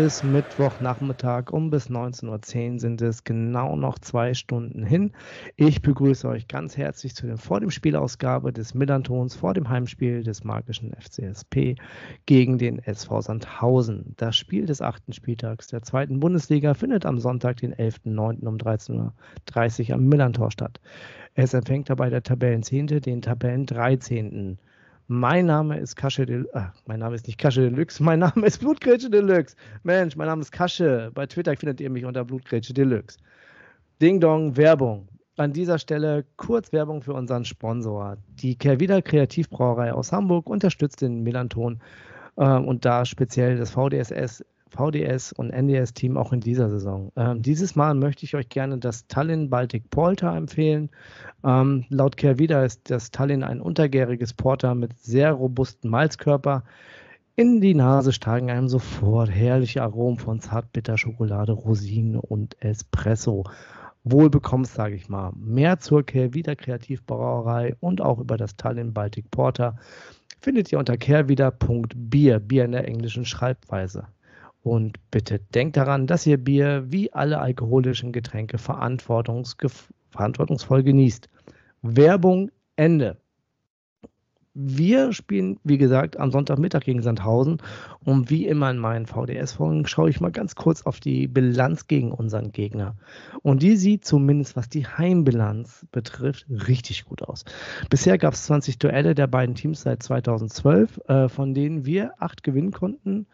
ist Mittwochnachmittag. Um bis 19.10 Uhr sind es genau noch zwei Stunden hin. Ich begrüße euch ganz herzlich zu der vor dem Spielausgabe des Millantons vor dem Heimspiel des magischen FCSP gegen den SV Sandhausen. Das Spiel des achten Spieltags der zweiten Bundesliga findet am Sonntag, den 11.09. um 13.30 Uhr am Millantor statt. Es empfängt dabei der Tabellenzehnte den Tabellen 13. Mein Name ist Kasche Deluxe. Ah, mein Name ist nicht Kasche Deluxe. Mein Name ist Blutgrätsche Deluxe. Mensch, mein Name ist Kasche. Bei Twitter findet ihr mich unter Blutgrätsche Deluxe. Ding Dong, Werbung. An dieser Stelle kurz Werbung für unseren Sponsor. Die Kervida Kreativbrauerei aus Hamburg unterstützt den Melanton äh, und da speziell das VDSS VDS und NDS-Team auch in dieser Saison. Ähm, dieses Mal möchte ich euch gerne das Tallinn Baltic Porter empfehlen. Ähm, laut Kervida ist das Tallinn ein untergäriges Porter mit sehr robusten Malzkörper. In die Nase steigen einem sofort herrliche Aromen von Zartbitterschokolade, Rosinen und Espresso. Wohl bekommst, sage ich mal. Mehr zur Kehrwieder Kreativbrauerei und auch über das Tallinn Baltic Porter findet ihr unter kehrwieder.bier, Bier in der englischen Schreibweise. Und bitte denkt daran, dass ihr Bier wie alle alkoholischen Getränke verantwortungsvoll genießt. Werbung Ende. Wir spielen, wie gesagt, am Sonntagmittag gegen Sandhausen. Und wie immer in meinen VDS-Folgen schaue ich mal ganz kurz auf die Bilanz gegen unseren Gegner. Und die sieht zumindest, was die Heimbilanz betrifft, richtig gut aus. Bisher gab es 20 Duelle der beiden Teams seit 2012, äh, von denen wir acht gewinnen konnten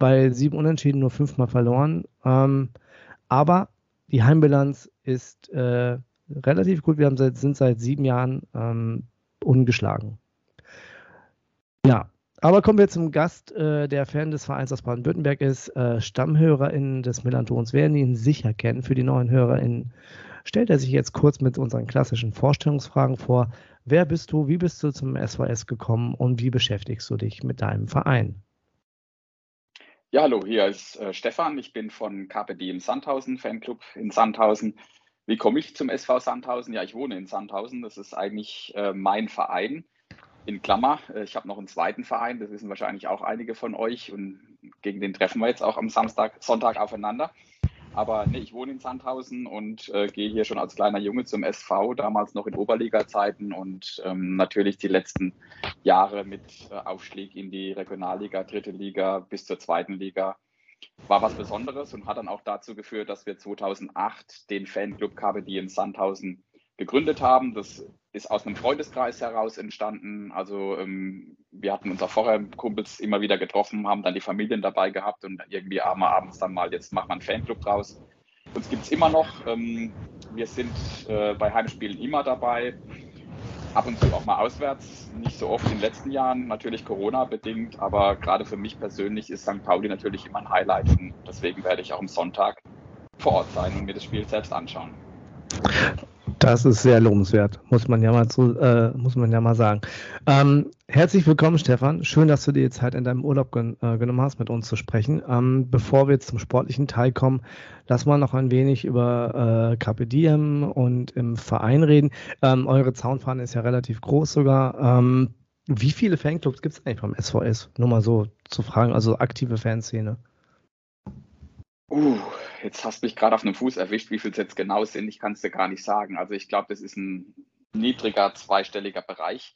bei sieben Unentschieden nur fünfmal verloren. Ähm, aber die Heimbilanz ist äh, relativ gut. Wir seit, sind seit sieben Jahren ähm, ungeschlagen. Ja, aber kommen wir zum Gast, äh, der Fan des Vereins aus Baden-Württemberg ist. Äh, StammhörerInnen des Millantons werden ihn sicher kennen. Für die neuen HörerInnen stellt er sich jetzt kurz mit unseren klassischen Vorstellungsfragen vor. Wer bist du? Wie bist du zum SVS gekommen? Und wie beschäftigst du dich mit deinem Verein? Ja, hallo, hier ist äh, Stefan. Ich bin von KPD im Sandhausen, Fanclub in Sandhausen. Wie komme ich zum SV Sandhausen? Ja, ich wohne in Sandhausen. Das ist eigentlich äh, mein Verein. In Klammer, äh, ich habe noch einen zweiten Verein, das wissen wahrscheinlich auch einige von euch und gegen den treffen wir jetzt auch am Samstag, Sonntag aufeinander. Aber nee, ich wohne in Sandhausen und äh, gehe hier schon als kleiner Junge zum SV, damals noch in Oberliga-Zeiten und ähm, natürlich die letzten Jahre mit äh, Aufstieg in die Regionalliga, dritte Liga bis zur zweiten Liga. War was Besonderes und hat dann auch dazu geführt, dass wir 2008 den Fanclub KBD in Sandhausen gegründet haben. Das ist aus einem Freundeskreis heraus entstanden. Also ähm, wir hatten uns auch vorher Kumpels immer wieder getroffen, haben dann die Familien dabei gehabt und irgendwie abends dann mal, jetzt macht man einen Fanclub draus. Uns gibt es immer noch. Ähm, wir sind äh, bei Heimspielen immer dabei. Ab und zu auch mal auswärts, nicht so oft in den letzten Jahren, natürlich Corona-bedingt, aber gerade für mich persönlich ist St. Pauli natürlich immer ein Highlight und deswegen werde ich auch am Sonntag vor Ort sein und mir das Spiel selbst anschauen. Das ist sehr lobenswert, muss man ja mal, zu, äh, muss man ja mal sagen. Ähm, herzlich willkommen, Stefan. Schön, dass du dir die Zeit in deinem Urlaub gen äh, genommen hast, mit uns zu sprechen. Ähm, bevor wir jetzt zum sportlichen Teil kommen, lass mal noch ein wenig über äh, Carpe Diem und im Verein reden. Ähm, eure Zaunfahne ist ja relativ groß sogar. Ähm, wie viele Fanclubs gibt es eigentlich beim SVS? Nur mal so zu fragen, also aktive Fanszene. Uh, jetzt hast du mich gerade auf einem Fuß erwischt, wie viel es jetzt genau sind. Ich kann es dir gar nicht sagen. Also ich glaube, das ist ein niedriger zweistelliger Bereich.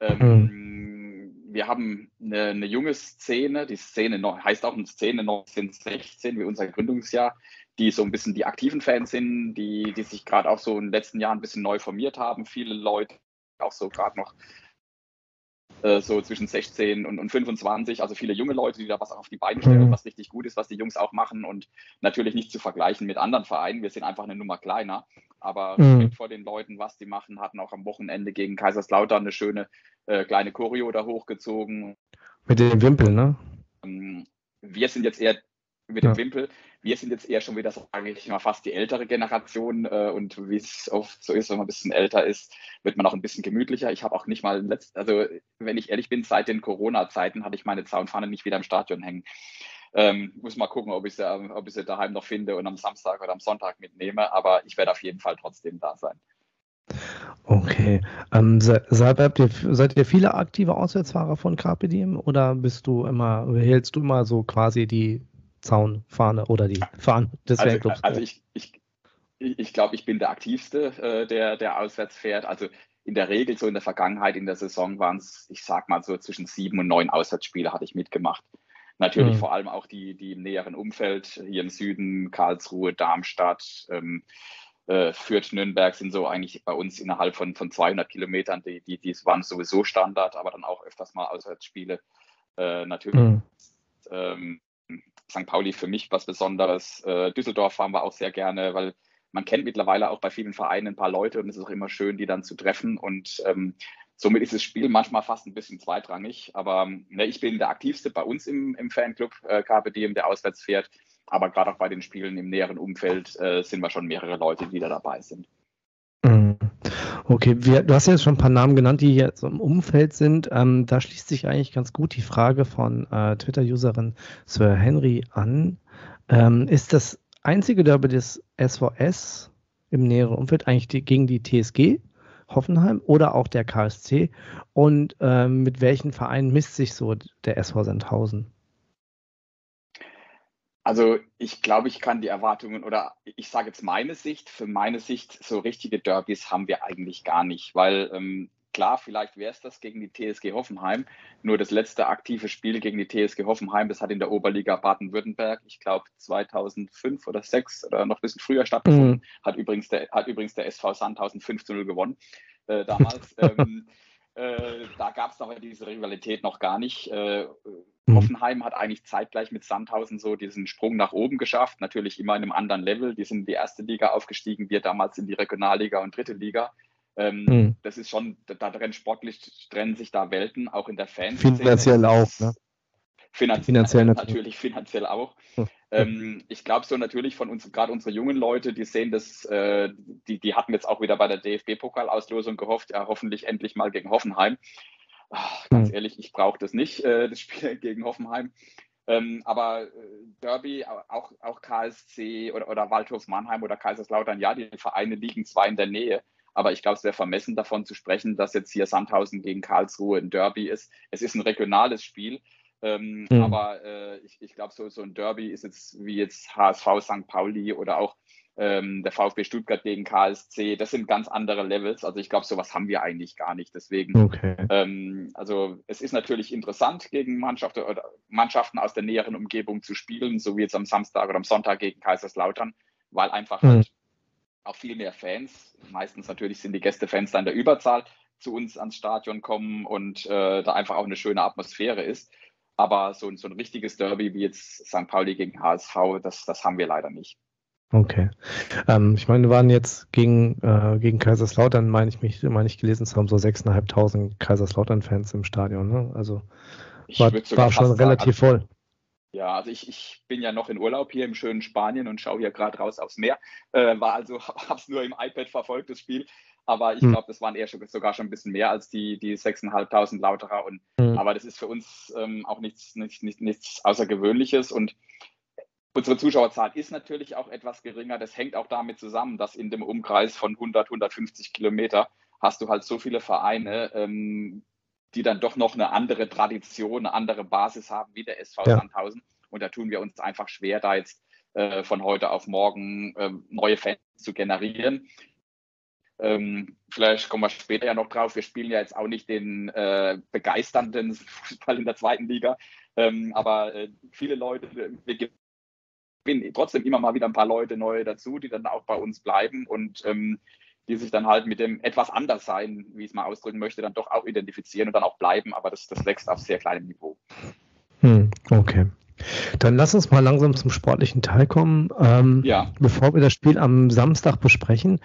Ähm, mhm. Wir haben eine, eine, junge Szene, die Szene heißt auch eine Szene 1916, wie unser Gründungsjahr, die so ein bisschen die aktiven Fans sind, die, die sich gerade auch so in den letzten Jahren ein bisschen neu formiert haben. Viele Leute auch so gerade noch so zwischen 16 und, und 25, also viele junge Leute, die da was auf die Beine stellen, mhm. was richtig gut ist, was die Jungs auch machen und natürlich nicht zu vergleichen mit anderen Vereinen. Wir sind einfach eine Nummer kleiner, aber mhm. vor den Leuten, was die machen, hatten auch am Wochenende gegen Kaiserslautern eine schöne äh, kleine Choreo da hochgezogen. Mit dem Wimpel, ne? Ähm, wir sind jetzt eher mit dem ja. Wimpel. Wir sind jetzt eher schon wieder, sage ich mal, fast die ältere Generation äh, und wie es oft so ist, wenn man ein bisschen älter ist, wird man auch ein bisschen gemütlicher. Ich habe auch nicht mal, letzt, also wenn ich ehrlich bin, seit den Corona-Zeiten hatte ich meine Zaunfahne nicht wieder im Stadion hängen. Ähm, muss mal gucken, ob ich, sie, ob ich sie daheim noch finde und am Samstag oder am Sonntag mitnehme, aber ich werde auf jeden Fall trotzdem da sein. Okay. Ähm, seid, ihr, seid ihr viele aktive Auswärtsfahrer von Carpe Diem oder bist du immer, hältst du immer so quasi die Zaunfahne oder die Fahne des also, Fanclubs? Also ich, ich, ich glaube, ich bin der aktivste, äh, der, der auswärts fährt. Also in der Regel so in der Vergangenheit in der Saison waren es, ich sag mal so zwischen sieben und neun Auswärtsspiele hatte ich mitgemacht. Natürlich mhm. vor allem auch die, die im näheren Umfeld, hier im Süden, Karlsruhe, Darmstadt, ähm, äh, Fürth, Nürnberg sind so eigentlich bei uns innerhalb von, von 200 Kilometern, die, die, die waren sowieso Standard, aber dann auch öfters mal Auswärtsspiele. Äh, natürlich mhm. ähm, St. Pauli für mich was Besonderes. Äh, Düsseldorf fahren wir auch sehr gerne, weil man kennt mittlerweile auch bei vielen Vereinen ein paar Leute und es ist auch immer schön, die dann zu treffen. Und ähm, somit ist das Spiel manchmal fast ein bisschen zweitrangig. Aber ne, ich bin der aktivste bei uns im, im Fanclub äh, KPD, der auswärts fährt. Aber gerade auch bei den Spielen im näheren Umfeld äh, sind wir schon mehrere Leute, die da dabei sind. Mhm. Okay, wir, du hast ja jetzt schon ein paar Namen genannt, die jetzt im Umfeld sind. Ähm, da schließt sich eigentlich ganz gut die Frage von äh, Twitter-Userin Sir Henry an. Ähm, ist das einzige Derby des SVS im näheren Umfeld eigentlich die, gegen die TSG Hoffenheim oder auch der KSC? Und ähm, mit welchen Vereinen misst sich so der SV Sandhausen? Also ich glaube, ich kann die Erwartungen oder ich sage jetzt meine Sicht, für meine Sicht, so richtige Derbys haben wir eigentlich gar nicht, weil ähm, klar, vielleicht wäre es das gegen die TSG Hoffenheim, nur das letzte aktive Spiel gegen die TSG Hoffenheim, das hat in der Oberliga Baden-Württemberg, ich glaube 2005 oder 2006 oder noch ein bisschen früher stattgefunden, mhm. hat, übrigens der, hat übrigens der SV Sandhausen 5 zu 0 gewonnen äh, damals. ähm, äh, da gab es aber diese Rivalität noch gar nicht. Äh, Mhm. Hoffenheim hat eigentlich zeitgleich mit Sandhausen so diesen Sprung nach oben geschafft, natürlich immer in einem anderen Level. Die sind in die erste Liga aufgestiegen, wir damals in die Regionalliga und dritte Liga. Ähm, mhm. Das ist schon, da trennen sportlich trennen sich da Welten, auch in der Fans. Finanziell auch, ne? Finanziell, finanziell natürlich. natürlich. finanziell auch. Ähm, ich glaube so natürlich von uns, gerade unsere jungen Leute, die sehen das, äh, die, die hatten jetzt auch wieder bei der DFB-Pokalauslosung gehofft, ja hoffentlich endlich mal gegen Hoffenheim. Ach, ganz mhm. ehrlich, ich brauche das nicht, äh, das Spiel gegen Hoffenheim. Ähm, aber äh, Derby, auch, auch KSC oder, oder Waldhof Mannheim oder Kaiserslautern, ja, die Vereine liegen zwar in der Nähe, aber ich glaube, es wäre vermessen davon zu sprechen, dass jetzt hier Sandhausen gegen Karlsruhe ein Derby ist. Es ist ein regionales Spiel, ähm, mhm. aber äh, ich, ich glaube, so, so ein Derby ist jetzt wie jetzt HSV St. Pauli oder auch ähm, der VfB Stuttgart gegen KSC, das sind ganz andere Levels. Also ich glaube, sowas haben wir eigentlich gar nicht. Deswegen, okay. ähm, also es ist natürlich interessant, gegen Mannschaften, oder Mannschaften aus der näheren Umgebung zu spielen, so wie jetzt am Samstag oder am Sonntag gegen Kaiserslautern, weil einfach mhm. halt auch viel mehr Fans, meistens natürlich sind die Gästefans da in der Überzahl, zu uns ans Stadion kommen und äh, da einfach auch eine schöne Atmosphäre ist. Aber so, so ein richtiges Derby wie jetzt St. Pauli gegen HSV, das, das haben wir leider nicht. Okay. Ähm, ich meine, wir waren jetzt gegen, äh, gegen Kaiserslautern, meine ich mich, meine ich gelesen zu haben, so 6.500 Kaiserslautern-Fans im Stadion. Ne? Also war, war schon relativ sagen, also, voll. Ja, also ich, ich bin ja noch in Urlaub hier im schönen Spanien und schaue hier gerade raus aufs Meer. Äh, war also, habe es nur im iPad verfolgt, das Spiel. Aber ich hm. glaube, das waren eher schon, sogar schon ein bisschen mehr als die, die 6.500 Lauterer. Und, hm. Aber das ist für uns ähm, auch nichts, nichts, nichts, nichts Außergewöhnliches. Und Unsere Zuschauerzahl ist natürlich auch etwas geringer. Das hängt auch damit zusammen, dass in dem Umkreis von 100, 150 Kilometer hast du halt so viele Vereine, ähm, die dann doch noch eine andere Tradition, eine andere Basis haben wie der SV ja. Sandhausen. Und da tun wir uns einfach schwer, da jetzt äh, von heute auf morgen äh, neue Fans zu generieren. Ähm, vielleicht kommen wir später ja noch drauf. Wir spielen ja jetzt auch nicht den äh, begeisternden Fußball in der zweiten Liga. Ähm, aber äh, viele Leute, wir bin trotzdem immer mal wieder ein paar Leute neu dazu, die dann auch bei uns bleiben und ähm, die sich dann halt mit dem etwas anders sein, wie ich es mal ausdrücken möchte, dann doch auch identifizieren und dann auch bleiben, aber das, das wächst auf sehr kleinem Niveau. Hm, okay. Dann lass uns mal langsam zum sportlichen Teil kommen. Ähm, ja. Bevor wir das Spiel am Samstag besprechen,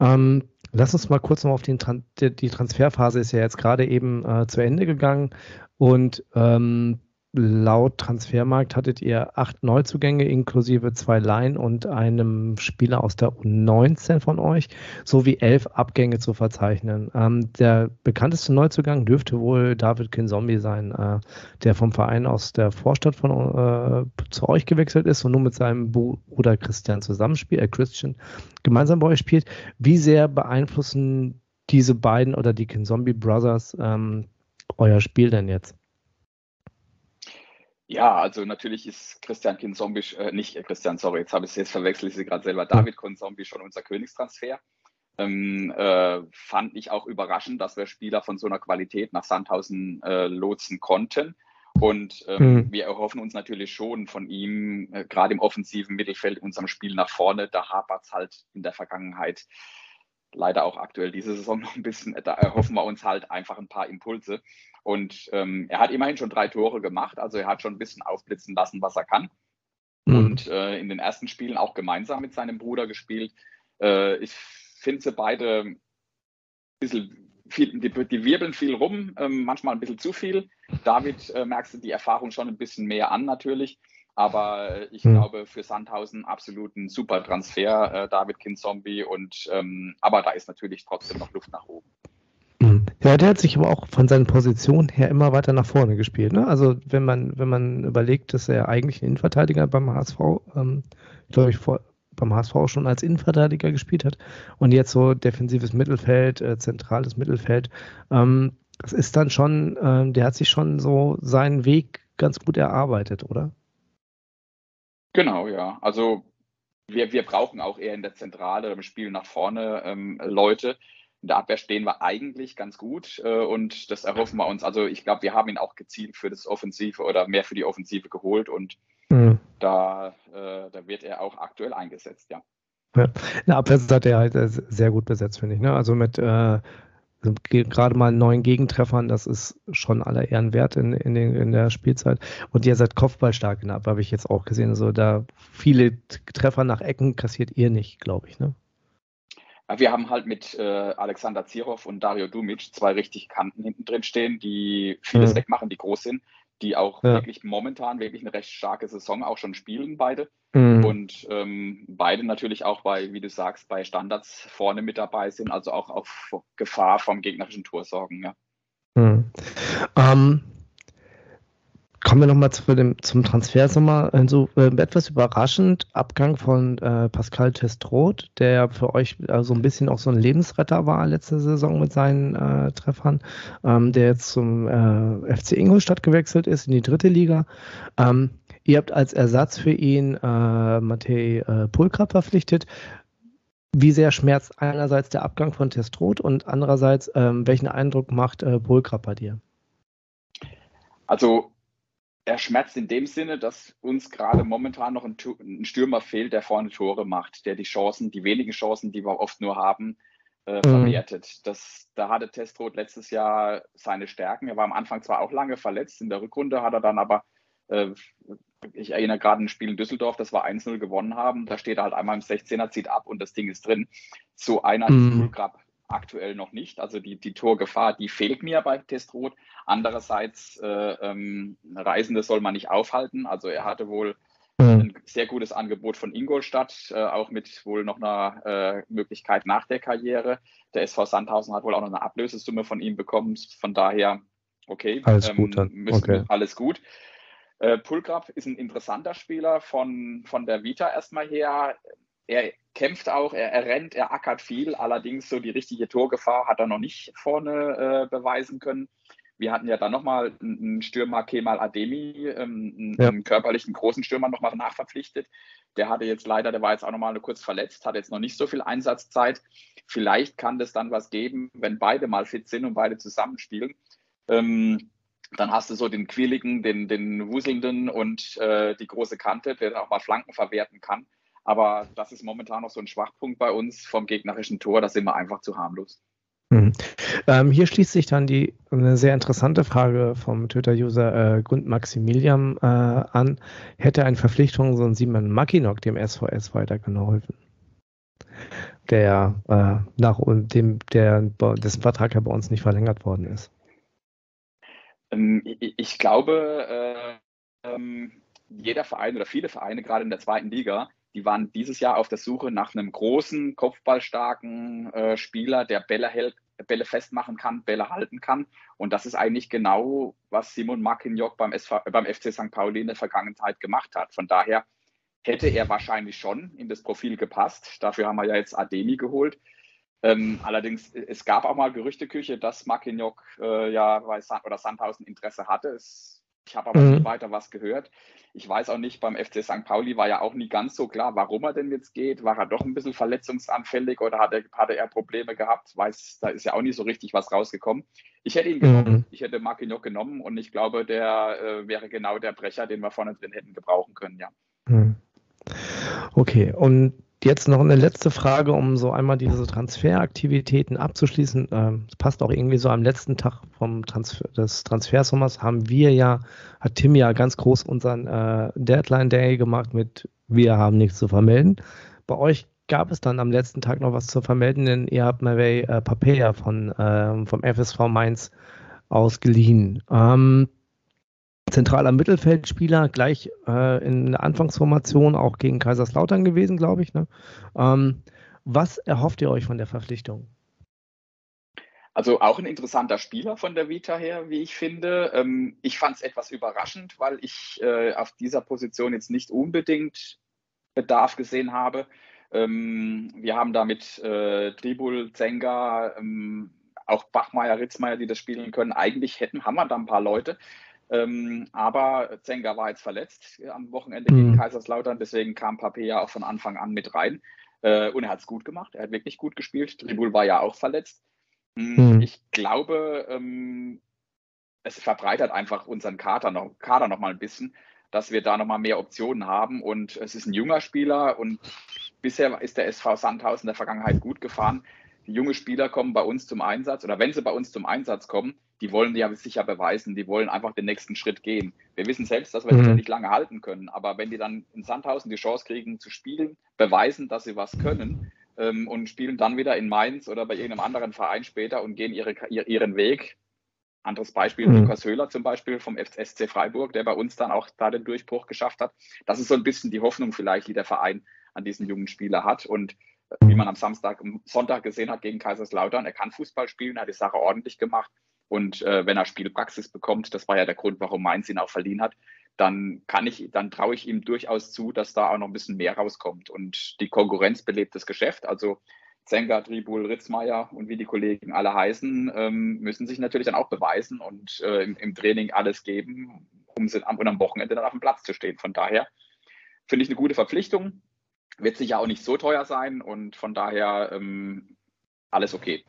ähm, lass uns mal kurz noch auf den Tran die Transferphase ist ja jetzt gerade eben äh, zu Ende gegangen und ähm, laut Transfermarkt hattet ihr acht Neuzugänge inklusive zwei Laien und einem Spieler aus der U19 von euch, sowie elf Abgänge zu verzeichnen. Ähm, der bekannteste Neuzugang dürfte wohl David Kinzombie sein, äh, der vom Verein aus der Vorstadt von äh, zu euch gewechselt ist und nun mit seinem Bruder Christian zusammenspielt, äh, Christian gemeinsam bei euch spielt. Wie sehr beeinflussen diese beiden oder die Kinzombie Brothers ähm, euer Spiel denn jetzt? Ja, also natürlich ist Christian Kinzombie, äh, nicht äh, Christian, sorry, jetzt habe ich es jetzt verwechselt, ich sie gerade selber, David Kinzombie schon unser Königstransfer. Ähm, äh, fand ich auch überraschend, dass wir Spieler von so einer Qualität nach Sandhausen äh, lotsen konnten. Und ähm, mhm. wir erhoffen uns natürlich schon von ihm, äh, gerade im offensiven Mittelfeld, in unserem Spiel nach vorne. Da hapert es halt in der Vergangenheit leider auch aktuell diese Saison noch ein bisschen. Da erhoffen wir uns halt einfach ein paar Impulse. Und ähm, er hat immerhin schon drei Tore gemacht, also er hat schon ein bisschen aufblitzen lassen, was er kann. Mhm. Und äh, in den ersten Spielen auch gemeinsam mit seinem Bruder gespielt. Äh, ich finde sie beide ein bisschen viel, die, die, wirbeln viel rum, ähm, manchmal ein bisschen zu viel. David äh, merkst du die Erfahrung schon ein bisschen mehr an natürlich. Aber ich mhm. glaube, für Sandhausen absolut ein super Transfer, äh, David Kinzombie. Und ähm, aber da ist natürlich trotzdem noch Luft nach oben. Mhm. Ja, der hat sich aber auch von seinen Positionen her immer weiter nach vorne gespielt. Ne? Also wenn man, wenn man überlegt, dass er eigentlich ein Innenverteidiger beim HSV, ähm, glaube ich, vor, beim HSV schon als Innenverteidiger gespielt hat und jetzt so defensives Mittelfeld, äh, zentrales Mittelfeld, ähm, das ist dann schon, äh, der hat sich schon so seinen Weg ganz gut erarbeitet, oder? Genau, ja. Also wir, wir brauchen auch eher in der Zentrale im Spiel nach vorne ähm, Leute, in der Abwehr stehen wir eigentlich ganz gut äh, und das erhoffen wir uns. Also ich glaube, wir haben ihn auch gezielt für das Offensive oder mehr für die Offensive geholt und mhm. da, äh, da wird er auch aktuell eingesetzt, ja. Ja, in der Abwehr hat er halt äh, sehr gut besetzt, finde ich. Ne? Also mit äh, gerade mal neun Gegentreffern, das ist schon aller Ehren wert in, in, den, in der Spielzeit. Und ihr seid kopfballstark in der Abwehr, habe ich jetzt auch gesehen. Also da viele Treffer nach Ecken kassiert ihr nicht, glaube ich. Ne? Wir haben halt mit äh, Alexander Zirov und Dario Dumic zwei richtig Kanten hinten drin stehen, die vieles mhm. wegmachen, die groß sind, die auch ja. wirklich momentan wirklich eine recht starke Saison auch schon spielen, beide. Mhm. Und ähm, beide natürlich auch bei, wie du sagst, bei Standards vorne mit dabei sind, also auch auf Gefahr vom gegnerischen Tor sorgen. Ja. Mhm. Ähm, Kommen wir nochmal zu zum Transfersommer. Also, äh, etwas überraschend, Abgang von äh, Pascal Testroth, der für euch äh, so ein bisschen auch so ein Lebensretter war letzte Saison mit seinen äh, Treffern, ähm, der jetzt zum äh, FC Ingolstadt gewechselt ist in die dritte Liga. Ähm, ihr habt als Ersatz für ihn äh, Matej äh, Pulkra verpflichtet. Wie sehr schmerzt einerseits der Abgang von Testroth und andererseits, ähm, welchen Eindruck macht äh, Pulkra bei dir? Also er schmerzt in dem Sinne, dass uns gerade momentan noch ein, ein, Stürmer fehlt, der vorne Tore macht, der die Chancen, die wenigen Chancen, die wir oft nur haben, äh, mhm. verwertet. Das, da hatte Testrot letztes Jahr seine Stärken. Er war am Anfang zwar auch lange verletzt, in der Rückrunde hat er dann aber, äh, ich erinnere gerade ein Spiel in Düsseldorf, das wir 1-0 gewonnen haben. Da steht er halt einmal im 16er, zieht ab und das Ding ist drin. So einer mhm. ist Fulgrab aktuell noch nicht. Also die, die Torgefahr, die fehlt mir bei Testrot. Andererseits, äh, ähm, Reisende soll man nicht aufhalten. Also er hatte wohl mhm. ein sehr gutes Angebot von Ingolstadt, äh, auch mit wohl noch einer äh, Möglichkeit nach der Karriere. Der SV Sandhausen hat wohl auch noch eine Ablösesumme von ihm bekommen. Von daher, okay, alles ähm, gut. Dann. Okay. Alles gut. Äh, Pulgrab ist ein interessanter Spieler von, von der Vita erstmal her er kämpft auch, er, er, rennt, er ackert viel, allerdings so die richtige Torgefahr hat er noch nicht vorne äh, beweisen können. Wir hatten ja dann nochmal einen Stürmer Kemal Ademi, ähm, ja. einen körperlichen großen Stürmer nochmal nachverpflichtet. Der hatte jetzt leider, der war jetzt auch nochmal kurz verletzt, hat jetzt noch nicht so viel Einsatzzeit. Vielleicht kann das dann was geben, wenn beide mal fit sind und beide zusammenspielen. Ähm, dann hast du so den quirligen, den, den wuselnden und äh, die große Kante, der dann auch mal Flanken verwerten kann. Aber das ist momentan noch so ein Schwachpunkt bei uns vom gegnerischen Tor. Da sind wir einfach zu harmlos. Mhm. Ähm, hier schließt sich dann die eine sehr interessante Frage vom Twitter-User äh, Grund Maximilian äh, an. Hätte eine Verpflichtung so ein Simon Mackinock dem SVS weitergeholfen? Der äh, nach dem, der dessen Vertrag ja bei uns nicht verlängert worden ist. Ähm, ich glaube, äh, ähm, jeder Verein oder viele Vereine, gerade in der zweiten Liga, die waren dieses Jahr auf der Suche nach einem großen, kopfballstarken äh, Spieler, der Bälle, hält, Bälle festmachen kann, Bälle halten kann. Und das ist eigentlich genau, was Simon Marquinhos beim, beim FC St. Pauli in der Vergangenheit gemacht hat. Von daher hätte er wahrscheinlich schon in das Profil gepasst. Dafür haben wir ja jetzt Ademi geholt. Ähm, allerdings, es gab auch mal Gerüchteküche, dass Marquinhos äh, ja bei San oder Sandhausen Interesse hatte. Es, ich habe aber mhm. nicht weiter was gehört. Ich weiß auch nicht, beim FC St. Pauli war ja auch nie ganz so klar, warum er denn jetzt geht. War er doch ein bisschen verletzungsanfällig oder hat er, hatte er Probleme gehabt? Weiß, da ist ja auch nicht so richtig was rausgekommen. Ich hätte ihn genommen. Mhm. Ich hätte Marquinhos genommen und ich glaube, der äh, wäre genau der Brecher, den wir vorne drin hätten gebrauchen können, ja. Mhm. Okay, und Jetzt noch eine letzte Frage, um so einmal diese Transferaktivitäten abzuschließen. Ähm, passt auch irgendwie so am letzten Tag vom Transfer, des Transfersommers haben wir ja, hat Tim ja ganz groß unseren äh, Deadline Day gemacht mit Wir haben nichts zu vermelden. Bei euch gab es dann am letzten Tag noch was zu vermelden, denn ihr habt Murray äh, Papea von, äh, vom FSV Mainz ausgeliehen. Ähm, zentraler Mittelfeldspieler, gleich äh, in der Anfangsformation auch gegen Kaiserslautern gewesen, glaube ich. Ne? Ähm, was erhofft ihr euch von der Verpflichtung? Also auch ein interessanter Spieler von der Vita her, wie ich finde. Ähm, ich fand es etwas überraschend, weil ich äh, auf dieser Position jetzt nicht unbedingt Bedarf gesehen habe. Ähm, wir haben da mit äh, Tribul, Zenga, ähm, auch Bachmeier, Ritzmeier, die das spielen können. Eigentlich hätten, haben wir da ein paar Leute. Ähm, aber Zenga war jetzt verletzt am Wochenende gegen mhm. Kaiserslautern, deswegen kam Pape ja auch von Anfang an mit rein. Äh, und er hat es gut gemacht, er hat wirklich gut gespielt. Tribul war ja auch verletzt. Mhm. mhm. Ich glaube, ähm, es verbreitert einfach unseren Kader noch, Kader noch mal ein bisschen, dass wir da noch mal mehr Optionen haben. Und es ist ein junger Spieler und bisher ist der SV Sandhausen in der Vergangenheit gut gefahren. Die junge Spieler kommen bei uns zum Einsatz oder wenn sie bei uns zum Einsatz kommen, die wollen ja sicher beweisen, die wollen einfach den nächsten Schritt gehen. Wir wissen selbst, dass wir mhm. die nicht lange halten können, aber wenn die dann in Sandhausen die Chance kriegen zu spielen, beweisen, dass sie was können ähm, und spielen dann wieder in Mainz oder bei irgendeinem anderen Verein später und gehen ihre, ihren Weg. Anderes Beispiel, mhm. Lukas Höhler zum Beispiel vom SC Freiburg, der bei uns dann auch da den Durchbruch geschafft hat. Das ist so ein bisschen die Hoffnung vielleicht, die der Verein an diesen jungen Spieler hat. Und äh, wie man am Samstag, am Sonntag gesehen hat gegen Kaiserslautern, er kann Fußball spielen, hat die Sache ordentlich gemacht. Und äh, wenn er Spielpraxis bekommt, das war ja der Grund, warum Mainz ihn auch verliehen hat, dann kann ich, dann traue ich ihm durchaus zu, dass da auch noch ein bisschen mehr rauskommt. Und die Konkurrenz belebt das Geschäft. Also Zenga, Tribul, Ritzmeier und wie die Kollegen alle heißen, ähm, müssen sich natürlich dann auch beweisen und äh, im, im, Training alles geben, um sie am, und am Wochenende dann auf dem Platz zu stehen. Von daher finde ich eine gute Verpflichtung. Wird sicher auch nicht so teuer sein und von daher ähm, alles okay.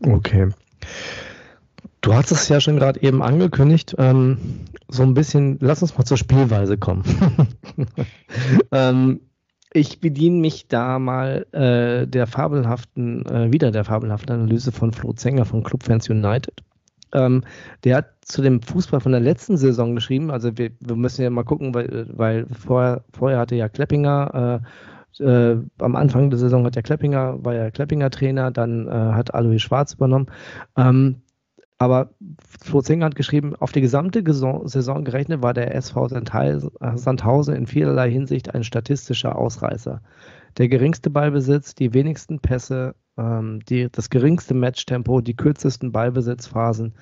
Okay. Du hast es ja schon gerade eben angekündigt, ähm, so ein bisschen, lass uns mal zur Spielweise kommen. ähm, ich bediene mich da mal äh, der fabelhaften, äh, wieder der fabelhaften Analyse von Flo Zenger von Clubfans United. Ähm, der hat zu dem Fußball von der letzten Saison geschrieben, also wir, wir müssen ja mal gucken, weil, weil vorher, vorher hatte ja Kleppinger äh, äh, am Anfang der Saison hat der Kleppinger, war ja Kleppinger Trainer, dann äh, hat Alois Schwarz übernommen. Ähm, aber Flo Zinger hat geschrieben, auf die gesamte Saison gerechnet war der SV Sandhausen in vielerlei Hinsicht ein statistischer Ausreißer. Der geringste Ballbesitz, die wenigsten Pässe, ähm, die, das geringste Matchtempo, die kürzesten Ballbesitzphasen.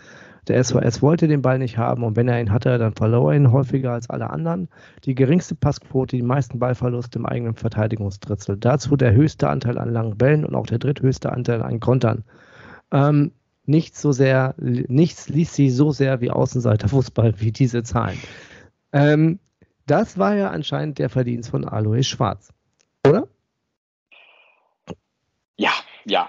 Der SVS wollte den Ball nicht haben und wenn er ihn hatte, dann verlor er ihn häufiger als alle anderen. Die geringste Passquote, die meisten Ballverluste im eigenen Verteidigungsdrittel. Dazu der höchste Anteil an langen Bällen und auch der dritthöchste Anteil an Kontern. Ähm, nichts so sehr, nichts liest sie so sehr wie Außenseiterfußball wie diese Zahlen. Ähm, das war ja anscheinend der Verdienst von Alois Schwarz, oder? Ja, ja.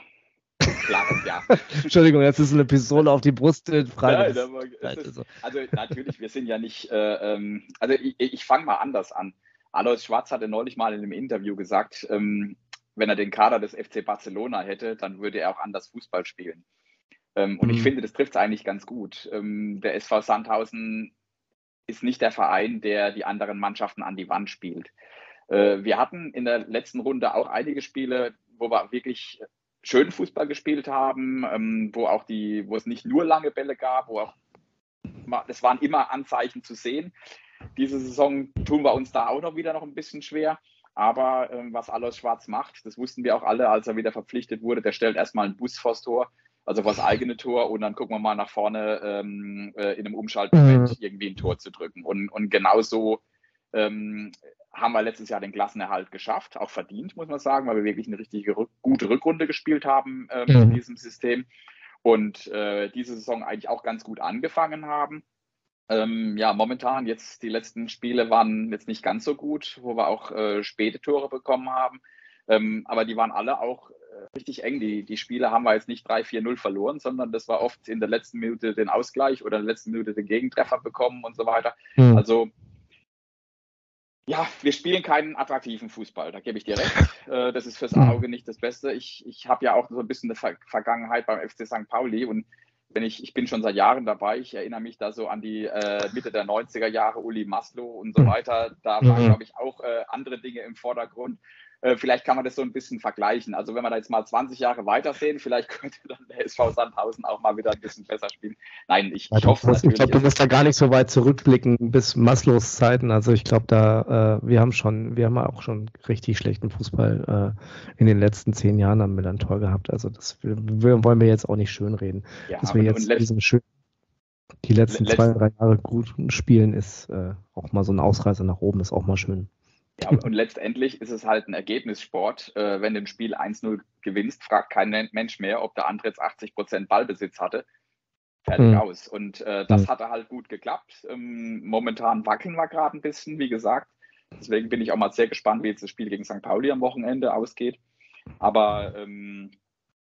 Klares Ja. Entschuldigung, jetzt ist eine Pistole auf die Brust äh, frei. Ja, ist, also natürlich, wir sind ja nicht, äh, ähm, also ich, ich fange mal anders an. Alois Schwarz hatte neulich mal in einem Interview gesagt, ähm, wenn er den Kader des FC Barcelona hätte, dann würde er auch anders Fußball spielen. Ähm, und mhm. ich finde, das trifft es eigentlich ganz gut. Ähm, der SV Sandhausen ist nicht der Verein, der die anderen Mannschaften an die Wand spielt. Äh, wir hatten in der letzten Runde auch einige Spiele, wo wir wirklich schön Fußball gespielt haben, ähm, wo auch die, wo es nicht nur lange Bälle gab, wo auch es waren immer Anzeichen zu sehen. Diese Saison tun wir uns da auch noch wieder noch ein bisschen schwer. Aber ähm, was Alois Schwarz macht, das wussten wir auch alle, als er wieder verpflichtet wurde, der stellt erstmal einen Bus vors Tor, also vors eigene Tor und dann gucken wir mal nach vorne ähm, äh, in einem Umschaltmoment mhm. irgendwie ein Tor zu drücken. Und, und genauso ähm, haben wir letztes Jahr den Klassenerhalt geschafft, auch verdient, muss man sagen, weil wir wirklich eine richtig gute Rückrunde gespielt haben äh, mhm. in diesem System und äh, diese Saison eigentlich auch ganz gut angefangen haben. Ähm, ja, momentan jetzt die letzten Spiele waren jetzt nicht ganz so gut, wo wir auch äh, späte Tore bekommen haben. Ähm, aber die waren alle auch äh, richtig eng. Die, die Spiele haben wir jetzt nicht 3-4-0 verloren, sondern das war oft in der letzten Minute den Ausgleich oder in der letzten Minute den Gegentreffer bekommen und so weiter. Mhm. Also ja, wir spielen keinen attraktiven Fußball, da gebe ich dir recht. Äh, das ist fürs hm. Auge nicht das Beste. Ich, ich habe ja auch so ein bisschen eine Vergangenheit beim FC St. Pauli und wenn ich, ich bin schon seit Jahren dabei, ich erinnere mich da so an die äh, Mitte der 90er Jahre, Uli Maslow und so hm. weiter. Da waren, mhm. glaube ich, auch äh, andere Dinge im Vordergrund. Äh, vielleicht kann man das so ein bisschen vergleichen. Also wenn wir da jetzt mal 20 Jahre weitersehen, vielleicht könnte dann der SV Sandhausen auch mal wieder ein bisschen besser spielen. Nein, ich, ich hoffe das, Ich glaube, du musst da gar nicht so weit zurückblicken bis Maslows Zeiten. Also ich glaube, da äh, wir haben schon, wir haben auch schon richtig schlechten Fußball äh, in den letzten zehn Jahren am Millantor gehabt. Also das wir, wollen wir jetzt auch nicht schönreden. Ja, dass wir jetzt diesen schön, die letzten zwei, drei Jahre gut spielen, ist äh, auch mal so ein Ausreißer nach oben, ist auch mal schön. Ja, und letztendlich ist es halt ein Ergebnissport. Äh, wenn du ein Spiel 1-0 gewinnst, fragt kein Mensch mehr, ob der andere jetzt 80 Prozent Ballbesitz hatte. Fertig mhm. aus. Und äh, das mhm. hatte halt gut geklappt. Ähm, momentan wackeln wir gerade ein bisschen, wie gesagt. Deswegen bin ich auch mal sehr gespannt, wie jetzt das Spiel gegen St. Pauli am Wochenende ausgeht. Aber ähm,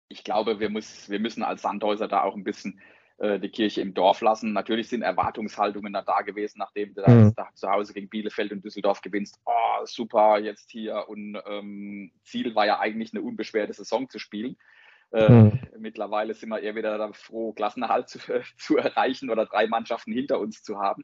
ich glaube, wir, muss, wir müssen als Sandhäuser da auch ein bisschen die Kirche im Dorf lassen. Natürlich sind Erwartungshaltungen da gewesen, nachdem du mhm. da zu Hause gegen Bielefeld und Düsseldorf gewinnst. Oh, super, jetzt hier. Und ähm, Ziel war ja eigentlich eine unbeschwerte Saison zu spielen. Äh, mhm. Mittlerweile sind wir eher wieder froh, Klassenerhalt zu, zu, erreichen oder drei Mannschaften hinter uns zu haben.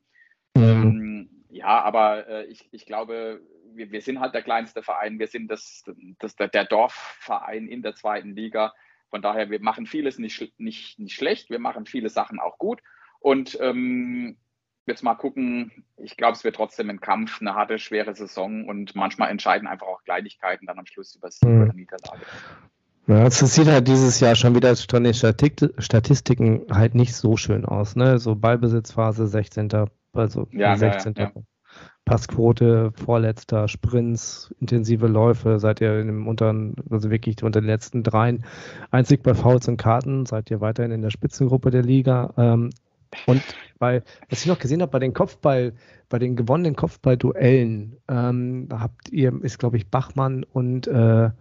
Mhm. Ähm, ja, aber äh, ich, ich glaube, wir, wir, sind halt der kleinste Verein. Wir sind das, das, der, der Dorfverein in der zweiten Liga. Von daher, wir machen vieles nicht, nicht, nicht schlecht, wir machen viele Sachen auch gut. Und ähm, jetzt mal gucken, ich glaube, es wird trotzdem ein Kampf, eine harte, schwere Saison und manchmal entscheiden einfach auch Kleinigkeiten dann am Schluss über Sieg mhm. oder Niederlage. Ja, es sieht halt dieses Jahr schon wieder von den Statistiken halt nicht so schön aus. Ne? So Ballbesitzphase 16. Also ja, 16. Ja, ja. Passquote, vorletzter, Sprints, intensive Läufe, seid ihr in dem unteren, also wirklich unter den letzten dreien. Einzig bei Fouls und Karten seid ihr weiterhin in der Spitzengruppe der Liga. Ähm, und bei, was ich noch gesehen habe, bei den Kopfball, bei den gewonnenen Kopfballduellen, ähm, da habt ihr, ist glaube ich Bachmann und äh,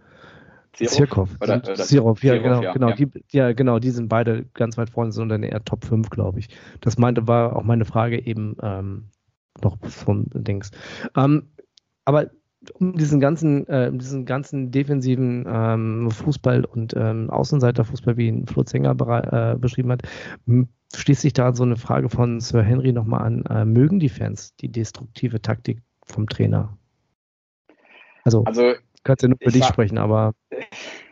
Zirkov. Oder, oder Zirov, ja, genau, ja, genau, ja. Die, ja, genau, die sind beide ganz weit vorne, sind dann eher Top 5, glaube ich. Das meinte, war auch meine Frage eben, ähm, noch vom Dings. Ähm, aber um diesen ganzen, äh, diesen ganzen defensiven ähm, Fußball und ähm, Außenseiterfußball, wie ihn Flo Zenger äh, beschrieben hat, schließt sich da so eine Frage von Sir Henry nochmal an. Äh, mögen die Fans die destruktive Taktik vom Trainer? Also, also kannst du nur für dich sprechen, aber.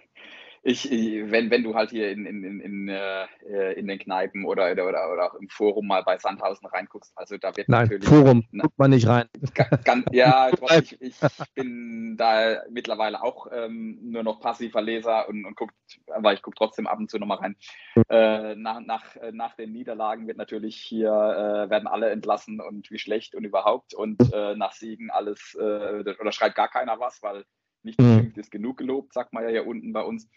ich, wenn, wenn du halt hier in, in, in, in, äh, in den Kneipen oder, oder, oder auch im Forum mal bei Sandhausen reinguckst, also da wird Nein, natürlich. Forum, na, guckt man nicht rein. Ganz, ja, ich, ich bin da mittlerweile auch ähm, nur noch passiver Leser und, und guckt, aber ich gucke trotzdem ab und zu nochmal rein. Äh, nach, nach, äh, nach den Niederlagen wird natürlich hier, äh, werden alle entlassen und wie schlecht und überhaupt und äh, nach Siegen alles, äh, oder schreibt gar keiner was, weil nicht bestimmt ist genug gelobt, sagt man ja hier unten bei uns.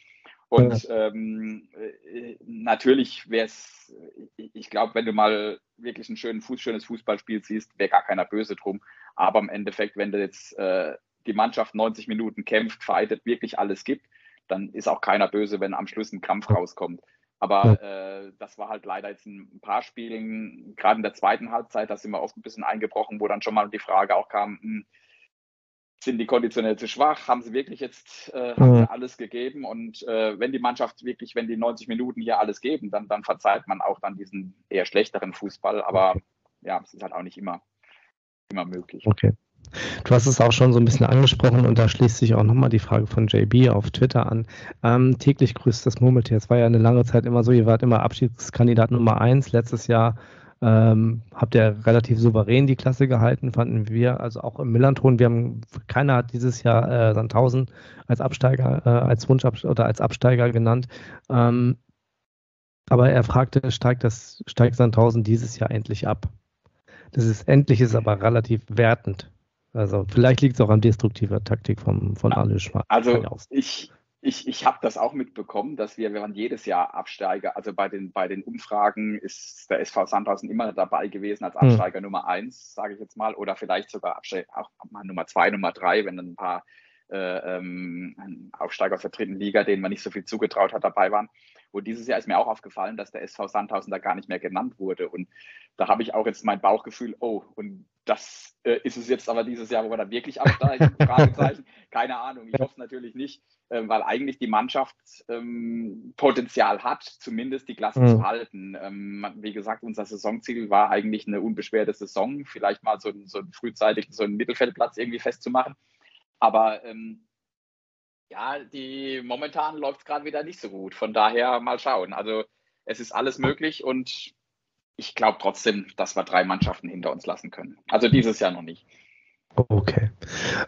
Und ja. ähm, äh, natürlich wäre es, ich glaube, wenn du mal wirklich ein schönen Fuß, schönes Fußballspiel siehst, wäre gar keiner böse drum. Aber im Endeffekt, wenn du jetzt äh, die Mannschaft 90 Minuten kämpft, fightet, wirklich alles gibt, dann ist auch keiner böse, wenn am Schluss ein Kampf rauskommt. Aber äh, das war halt leider jetzt ein paar Spielen, gerade in der zweiten Halbzeit, da sind wir oft ein bisschen eingebrochen, wo dann schon mal die Frage auch kam, mh, hm, sind die konditionell zu schwach? Haben sie wirklich jetzt äh, haben sie alles gegeben? Und äh, wenn die Mannschaft wirklich, wenn die 90 Minuten hier alles geben, dann, dann verzeiht man auch dann diesen eher schlechteren Fußball. Aber ja, es ist halt auch nicht immer, immer möglich. Okay. Du hast es auch schon so ein bisschen angesprochen und da schließt sich auch nochmal die Frage von JB auf Twitter an. Ähm, täglich grüßt das Murmeltier. Es war ja eine lange Zeit immer so, ihr wart immer Abschiedskandidat Nummer eins. Letztes Jahr Ähm, habt ihr relativ souverän die Klasse gehalten, fanden wir, also auch im Millanton. Wir haben, keiner hat dieses Jahr äh, Sandhausen als Absteiger, äh, als Wunsch oder als Absteiger genannt. Ähm, aber er fragte, steigt das, steigt Sandhausen dieses Jahr endlich ab? Das ist endlich ist aber relativ wertend. Also vielleicht liegt es auch an destruktiver Taktik vom, von Arne Schwarz. Also ich, ich, ich habe das auch mitbekommen, dass wir, wir waren jedes Jahr Absteiger. Also bei den, bei den Umfragen ist der SV Sandhausen immer dabei gewesen als hm. Absteiger hm. Nummer eins, sage ich jetzt mal, oder vielleicht sogar Absteiger, auch mal Nummer zwei, Nummer drei, wenn dann ein paar äh, ähm, Aufsteiger aus der dritten Liga, denen man nicht so viel zugetraut hat, dabei waren. Und dieses Jahr ist mir auch aufgefallen, dass der SV Sandhausen da gar nicht mehr genannt wurde. Und da habe ich auch jetzt mein Bauchgefühl, oh, und das äh, ist es jetzt aber dieses Jahr, wo wir dann wirklich absteigen? Fragezeichen. Keine Ahnung. Ich hoffe es natürlich nicht, äh, weil eigentlich die Mannschaft ähm, Potenzial hat, zumindest die Klasse mhm. zu halten. Ähm, wie gesagt, unser Saisonziel war eigentlich eine unbeschwerte Saison, vielleicht mal so, so frühzeitig so einen Mittelfeldplatz irgendwie festzumachen. Aber ähm, ja, die momentan läuft es gerade wieder nicht so gut. Von daher mal schauen. Also es ist alles möglich und ich glaube trotzdem, dass wir drei Mannschaften hinter uns lassen können. Also dieses Jahr noch nicht. Okay.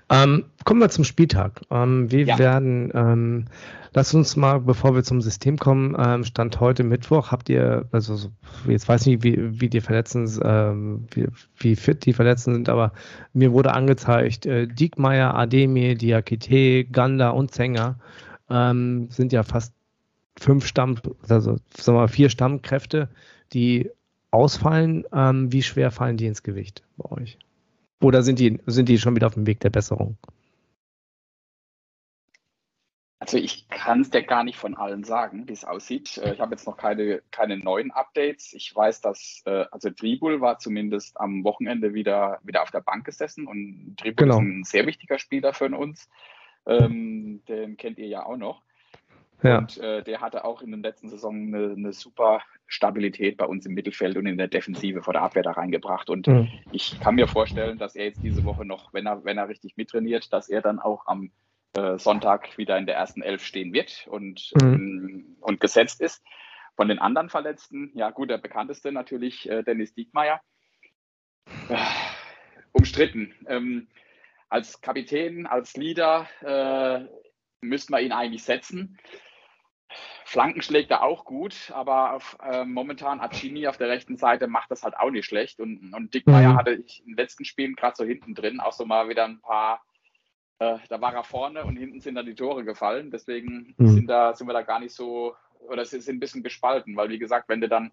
Ähm, kommen wir zum Spieltag. Ähm, wir ja. werden, ähm, lass uns mal, bevor wir zum System kommen, ähm, Stand heute Mittwoch, habt ihr, also jetzt weiß ich nicht, wie, wie die Verletzten, ähm, wie, wie, fit die Verletzten sind, aber mir wurde angezeigt, äh, Diekmeyer, Ademir, Diakite, Ganda und Zenger ähm, sind ja fast fünf Stamm, also sagen wir mal vier Stammkräfte, die ausfallen. Wie schwer fallen die ins Gewicht bei euch? Oder sind die, sind die schon wieder auf dem Weg der Besserung? Also ich kann es dir gar nicht von allen sagen, wie es aussieht. Äh, ich habe jetzt noch keine, keine neuen Updates. Ich weiß, dass äh, also Dribul war zumindest am Wochenende wieder, wieder auf der Bank gesessen und Dribul genau. ist ein sehr wichtiger Spieler für uns. Ähm, den kennt ihr ja auch noch. Ja. Und äh, der hatte auch in der letzten Saison eine, eine, super Stabilität bei uns im Mittelfeld und in der Defensive vor der Abwehr da reingebracht. Und mhm. ich kann mir vorstellen, dass er jetzt diese Woche noch, wenn er, wenn er richtig mittrainiert, dass er dann auch am äh, Sonntag wieder in der ersten Elf stehen wird und, mhm. ähm, und gesetzt ist. Von den anderen Verletzten, ja gut, der bekannteste natürlich äh, Dennis Diekmeyer. Äh, umstritten. Ähm, als Kapitän, als Leader äh, müssten wir ihn eigentlich setzen. Flanken schlägt er auch gut, aber auf, äh, momentan Acini auf der rechten Seite macht das halt auch nicht schlecht. Und, und Dickmeier mhm. hatte ich in den letzten Spielen gerade so hinten drin auch so mal wieder ein paar, äh, da war er vorne und hinten sind dann die Tore gefallen. Deswegen mhm. sind, da, sind wir da gar nicht so, oder sind ein bisschen gespalten, weil wie gesagt, wenn du dann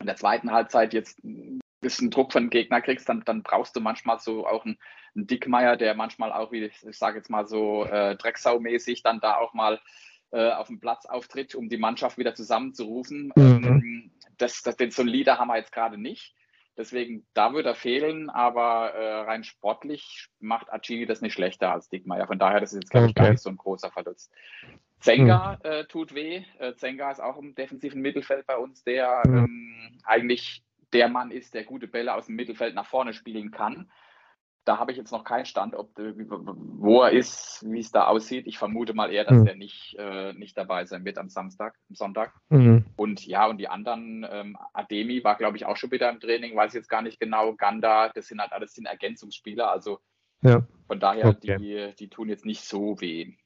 in der zweiten Halbzeit jetzt ein bisschen Druck von Gegner kriegst, dann, dann brauchst du manchmal so auch einen, einen Dickmeier, der manchmal auch, wie ich sage jetzt mal so äh, Drecksau-mäßig, dann da auch mal äh, auf dem Platz auftritt, um die Mannschaft wieder zusammenzurufen. Mhm. Ähm, das, das, den, so einen Leader haben wir jetzt gerade nicht. Deswegen, da würde er fehlen, aber äh, rein sportlich macht Acini das nicht schlechter als Dickmeier. Von daher, das ist jetzt, glaube ich, gar nicht so ein großer Verlust. Zenga mhm. äh, tut weh. Äh, Zenga ist auch im defensiven Mittelfeld bei uns, der mhm. ähm, eigentlich der Mann ist, der gute Bälle aus dem Mittelfeld nach vorne spielen kann. Da habe ich jetzt noch keinen Stand, ob, wo er ist, wie es da aussieht. Ich vermute mal eher, dass mhm. er nicht, äh, nicht dabei sein wird am Samstag, am Sonntag. Mhm. Und ja, und die anderen, ähm, Ademi war, glaube ich, auch schon wieder im Training, weiß jetzt gar nicht genau. Ganda, das sind halt alles sind Ergänzungsspieler. Also ja. von daher, okay. die, die tun jetzt nicht so weh.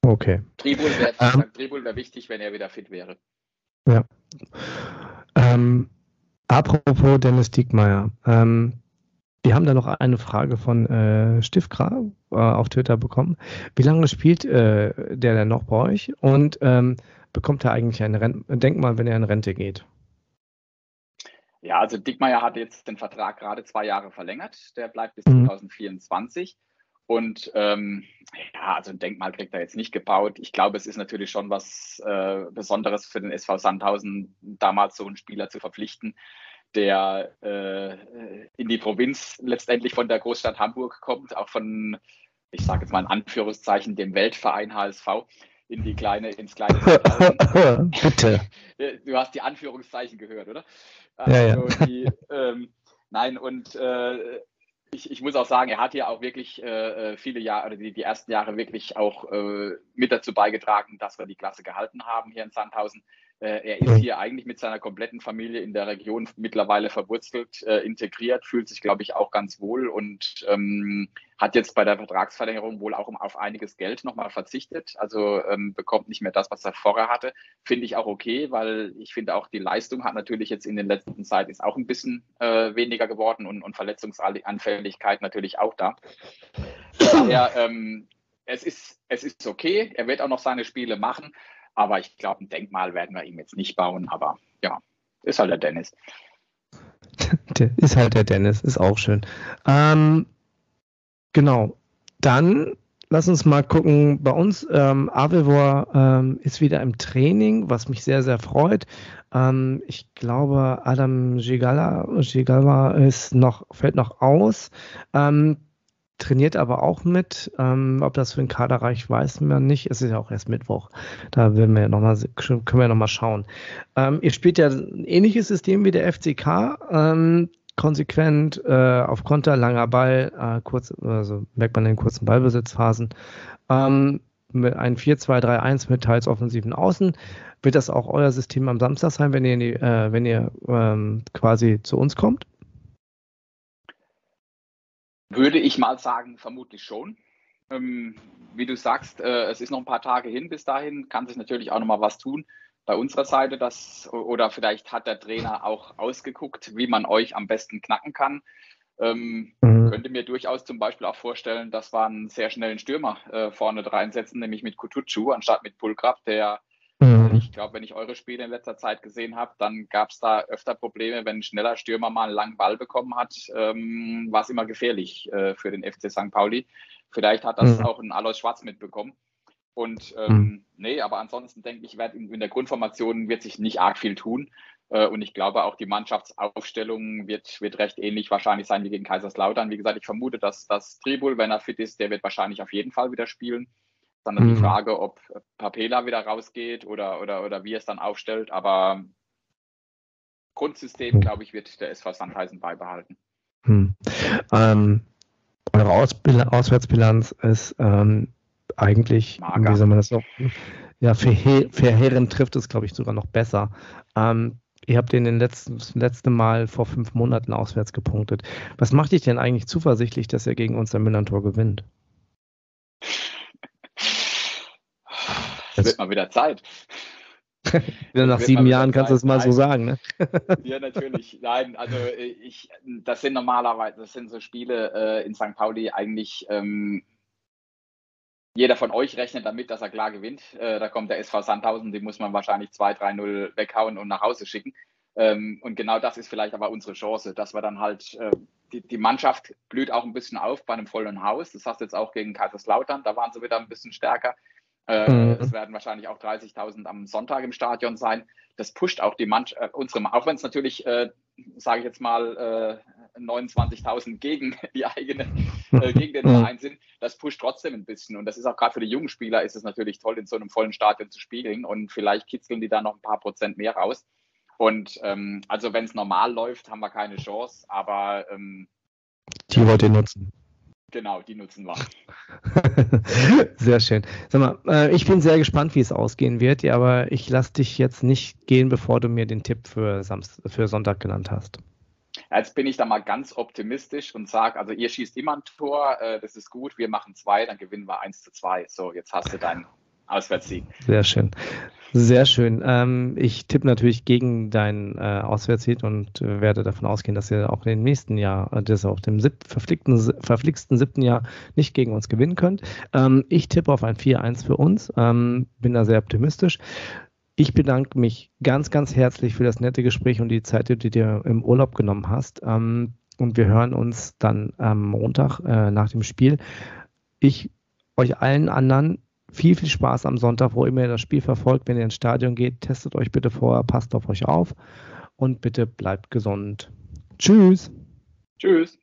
Okay. Tribul wäre ähm, wär wichtig, wenn er wieder fit wäre. Ja. Ähm, apropos Dennis Diekmeyer. Ähm, wir haben da noch eine Frage von äh, Stiftgra äh, auf Twitter bekommen. Wie lange spielt äh, der denn noch bei euch und ähm, bekommt er eigentlich ein Ren Denkmal, wenn er in Rente geht? Ja, also Dickmeier hat jetzt den Vertrag gerade zwei Jahre verlängert. Der bleibt bis mhm. 2024. Und ähm, ja, also ein Denkmal kriegt er jetzt nicht gebaut. Ich glaube, es ist natürlich schon was äh, Besonderes für den SV Sandhausen, damals so einen Spieler zu verpflichten, der äh, in die Provinz letztendlich von der Großstadt Hamburg kommt, auch von, ich sage jetzt mal in Anführungszeichen, dem Weltverein HSV in die kleine, ins kleine Bitte. Du hast die Anführungszeichen gehört, oder? Also ja, ja. Die, ähm, nein, und äh, ich, ich, muss auch sagen, er hat ja auch wirklich äh, viele Jahre, oder die, die, ersten Jahre wirklich auch äh, mit dazu beigetragen, dass wir die Klasse gehalten haben hier in Sandhausen Äh, er ist hier eigentlich mit seiner kompletten Familie in der Region mittlerweile verwurzelt, äh, integriert, fühlt sich, glaube ich, auch ganz wohl und ähm, hat jetzt bei der Vertragsverlängerung wohl auch auf einiges Geld nochmal verzichtet. Also ähm, bekommt nicht mehr das, was er vorher hatte. Finde ich auch okay, weil ich finde auch die Leistung hat natürlich jetzt in den letzten Zeit ist auch ein bisschen äh, weniger geworden und, und Verletzungsanfälligkeit natürlich auch da. Daher, ähm, es ist, es ist okay. Er wird auch noch seine Spiele machen. Aber ich glaube, ein Denkmal werden wir ihm jetzt nicht bauen. Aber ja, ist halt der Dennis. Ist halt der Dennis, ist auch schön. Ähm, genau. Dann lass uns mal gucken. Bei uns, ähm, Avevor ähm, ist wieder im Training, was mich sehr, sehr freut. Ähm, ich glaube, Adam Gigala, Gigala ist noch, fällt noch aus. Ähm, trainiert aber auch mit. Ähm, ob das für den Kader reicht, weiß man nicht. Es ist ja auch erst Mittwoch. Da werden wir noch mal, können wir nochmal schauen. Ähm, ihr spielt ja ein ähnliches System wie der FCK. Ähm, konsequent äh, auf Konter, langer Ball, äh, kurz, also merkt man in kurzen Ballbesitzphasen. Ähm, mit einem 4-2-3-1 mit teils offensiven Außen. Wird das auch euer System am Samstag sein, wenn ihr, äh, wenn ihr ähm, quasi zu uns kommt? Würde ich mal sagen, vermutlich schon. Ähm, wie du sagst, äh, es ist noch ein paar Tage hin bis dahin, kann sich natürlich auch noch mal was tun bei unserer Seite, das, oder vielleicht hat der Trainer auch ausgeguckt, wie man euch am besten knacken kann. Ähm, mhm. Könnte mir durchaus zum Beispiel auch vorstellen, dass wir einen sehr schnellen Stürmer äh, vorne reinsetzen, nämlich mit Kutucu anstatt mit Pulkrab, der Mhm. Ich glaube, wenn ich eure Spiele in letzter Zeit gesehen habe, dann gab es da öfter Probleme, wenn ein schneller Stürmer mal einen langen Ball bekommen hat, ähm, war es immer gefährlich äh, für den FC St. Pauli. Vielleicht hat das mhm. auch ein Alois Schwarz mitbekommen. Und ähm, mhm. nee, aber ansonsten denke ich, wird in, der Grundformation wird sich nicht arg viel tun. Äh, und ich glaube auch die Mannschaftsaufstellung wird, wird recht ähnlich wahrscheinlich sein wie gegen Kaiserslautern. Wie gesagt, ich vermute, dass das Tribul, wenn er fit ist, der wird wahrscheinlich auf jeden Fall wieder spielen. Dann mhm. die Frage, ob Papela wieder rausgeht oder, oder, oder wie es dann aufstellt. Aber Grundsystem, mhm. glaube ich, wird der SV Sandheisen beibehalten. Hm. Ähm, eure Ausbil Auswärtsbilanz ist ähm, eigentlich, Mager. wie soll man das auch, ja, verheerend trifft es, glaube ich, sogar noch besser. Ähm, ihr habt den letzten, das letzte Mal vor fünf Monaten auswärts gepunktet. Was macht dich denn eigentlich zuversichtlich, dass er gegen uns ein Millantor gewinnt? Es wird mal wieder Zeit. nach sieben Jahren kannst du es mal so sagen, ne? ja, natürlich. Nein, also äh, ich, das sind normalerweise, das sind so Spiele äh, in St. Pauli eigentlich. Ähm, jeder von euch rechnet damit, dass er klar gewinnt. Äh, da kommt der SV Sandhausen, den muss man wahrscheinlich 2-3-0 weghauen und nach Hause schicken. Ähm, und genau das ist vielleicht aber unsere Chance, dass wir dann halt, äh, die, die, Mannschaft blüht auch ein bisschen auf bei einem vollen Haus. Das hast du jetzt auch gegen Kaiserslautern, da waren sie wieder ein bisschen stärker. Äh, mhm. Es werden wahrscheinlich auch 30.000 am Sonntag im Stadion sein. Das pusht auch die Mannschaft, äh, unsere, auch wenn es natürlich, äh, sage ich jetzt mal, äh, 29.000 gegen die eigene, äh, gegen den Verein sind, das pusht trotzdem ein bisschen. Und das ist auch gerade für die jungen Spieler ist es natürlich toll, in so einem vollen Stadion zu spielen. Und vielleicht kitzeln die da noch ein paar Prozent mehr raus. Und ähm, also wenn es normal läuft, haben wir keine Chance. Aber ähm, die wollt ihr nutzen. Genau, die nutzen wir. sehr schön. Sag mal, äh, ich bin sehr gespannt, wie es ausgehen wird, ja, aber ich lasse dich jetzt nicht gehen, bevor du mir den Tipp für, Samst für Sonntag genannt hast. Jetzt bin ich da mal ganz optimistisch und sage, also ihr schießt immer ein Tor, äh, das ist gut, wir machen zwei, dann gewinnen wir eins zu zwei. So, jetzt hast du deinen Auswärtssieg. Sehr schön. Sehr schön. Ähm, ich tippe natürlich gegen deinen äh, Auswärtssieg und äh, werde davon ausgehen, dass ihr auch im nächsten Jahr, äh, das auf dem sieb, verflickten, verflixten siebten Jahr nicht gegen uns gewinnen könnt. Ähm, ich tippe auf ein 4-1 für uns. Ähm, bin da sehr optimistisch. Ich bedanke mich ganz, ganz herzlich für das nette Gespräch und die Zeit, die du dir im Urlaub genommen hast. Ähm, und wir hören uns dann am Montag äh, nach dem Spiel. Ich euch allen anderen viel, viel Spaß am Sonntag, wo immer ihr das Spiel verfolgt. Wenn ihr ins Stadion geht, testet euch bitte vorher, passt auf euch auf und bitte bleibt gesund. Tschüss. Tschüss.